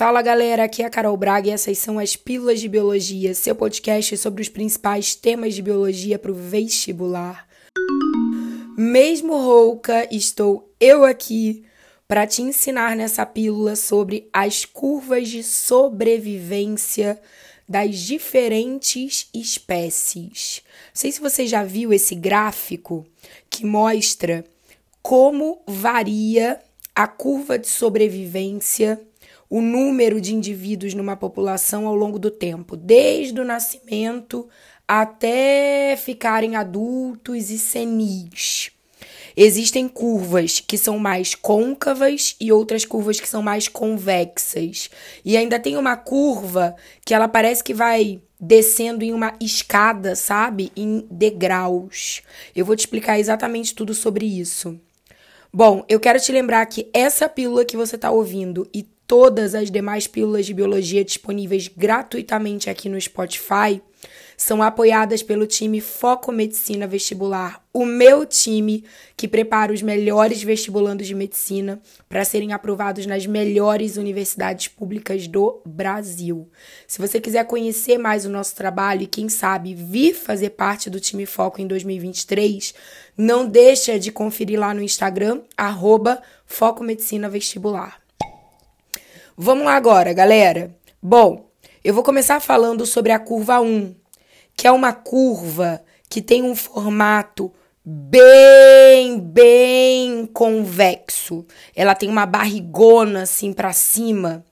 Fala galera, aqui é a Carol Braga e essas são as Pílulas de Biologia, seu podcast sobre os principais temas de biologia para o vestibular. Mesmo rouca, estou eu aqui para te ensinar nessa pílula sobre as curvas de sobrevivência das diferentes espécies. Não sei se você já viu esse gráfico que mostra como varia a curva de sobrevivência o número de indivíduos numa população ao longo do tempo, desde o nascimento até ficarem adultos e senis. Existem curvas que são mais côncavas e outras curvas que são mais convexas. E ainda tem uma curva que ela parece que vai descendo em uma escada, sabe? Em degraus. Eu vou te explicar exatamente tudo sobre isso. Bom, eu quero te lembrar que essa pílula que você está ouvindo e todas as demais pílulas de biologia disponíveis gratuitamente aqui no Spotify são apoiadas pelo time Foco Medicina Vestibular, o meu time que prepara os melhores vestibulandos de medicina para serem aprovados nas melhores universidades públicas do Brasil. Se você quiser conhecer mais o nosso trabalho e quem sabe vir fazer parte do time Foco em 2023, não deixa de conferir lá no Instagram arroba Foco Medicina Vestibular. Vamos lá agora, galera. Bom, eu vou começar falando sobre a curva 1, que é uma curva que tem um formato bem, bem convexo. Ela tem uma barrigona assim para cima.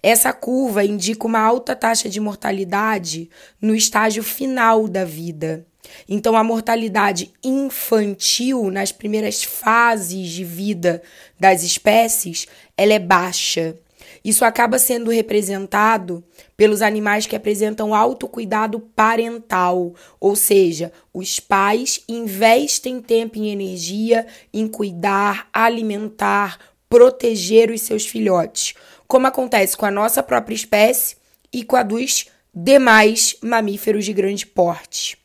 Essa curva indica uma alta taxa de mortalidade no estágio final da vida. Então, a mortalidade infantil nas primeiras fases de vida das espécies, ela é baixa. Isso acaba sendo representado pelos animais que apresentam alto cuidado parental, ou seja, os pais investem tempo e energia em cuidar, alimentar, proteger os seus filhotes, como acontece com a nossa própria espécie e com a dos demais mamíferos de grande porte.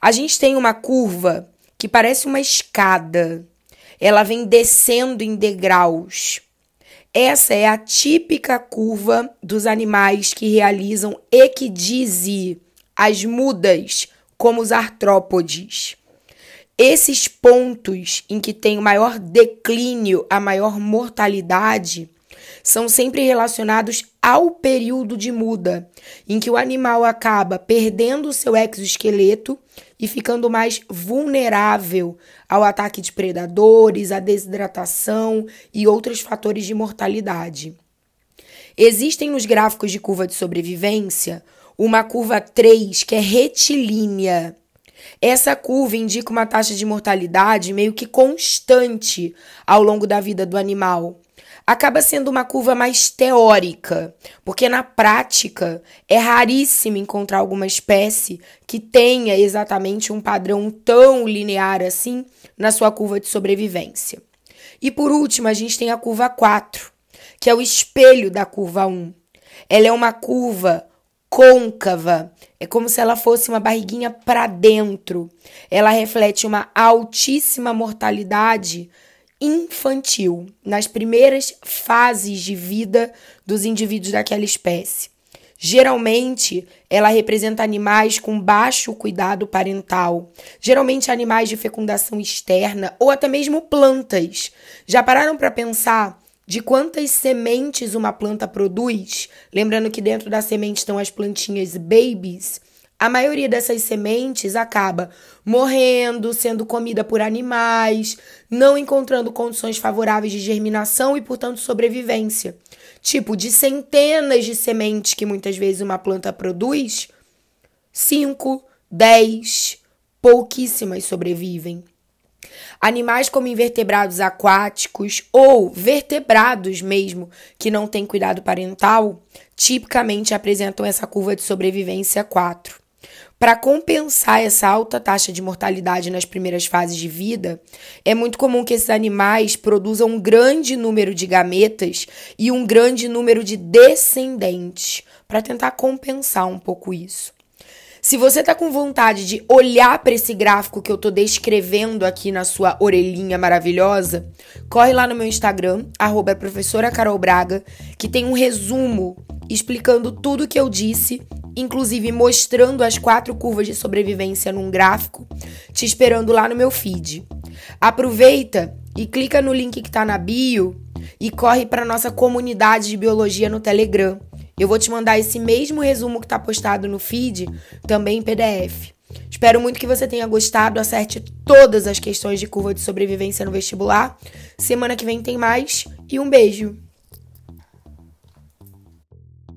A gente tem uma curva que parece uma escada. Ela vem descendo em degraus. Essa é a típica curva dos animais que realizam equidise, as mudas, como os artrópodes. Esses pontos em que tem o maior declínio, a maior mortalidade, são sempre relacionados ao período de muda, em que o animal acaba perdendo seu exoesqueleto e ficando mais vulnerável ao ataque de predadores, à desidratação e outros fatores de mortalidade. Existem nos gráficos de curva de sobrevivência uma curva 3 que é retilínea. Essa curva indica uma taxa de mortalidade meio que constante ao longo da vida do animal acaba sendo uma curva mais teórica, porque na prática é raríssimo encontrar alguma espécie que tenha exatamente um padrão tão linear assim na sua curva de sobrevivência. E por último, a gente tem a curva 4, que é o espelho da curva 1. Ela é uma curva côncava, é como se ela fosse uma barriguinha para dentro. Ela reflete uma altíssima mortalidade infantil, nas primeiras fases de vida dos indivíduos daquela espécie. Geralmente, ela representa animais com baixo cuidado parental, geralmente animais de fecundação externa ou até mesmo plantas. Já pararam para pensar de quantas sementes uma planta produz? Lembrando que dentro da semente estão as plantinhas babies a maioria dessas sementes acaba morrendo, sendo comida por animais, não encontrando condições favoráveis de germinação e, portanto, sobrevivência. Tipo, de centenas de sementes que muitas vezes uma planta produz, 5, 10, pouquíssimas sobrevivem. Animais como invertebrados aquáticos ou vertebrados mesmo, que não têm cuidado parental, tipicamente apresentam essa curva de sobrevivência 4. Para compensar essa alta taxa de mortalidade nas primeiras fases de vida, é muito comum que esses animais produzam um grande número de gametas e um grande número de descendentes, para tentar compensar um pouco isso. Se você tá com vontade de olhar para esse gráfico que eu tô descrevendo aqui na sua orelhinha maravilhosa, corre lá no meu Instagram, arroba que tem um resumo explicando tudo que eu disse, inclusive mostrando as quatro curvas de sobrevivência num gráfico, te esperando lá no meu feed. Aproveita e clica no link que tá na bio e corre para nossa comunidade de biologia no Telegram eu vou te mandar esse mesmo resumo que está postado no feed, também em PDF. Espero muito que você tenha gostado, acerte todas as questões de curva de sobrevivência no vestibular. Semana que vem tem mais e um beijo!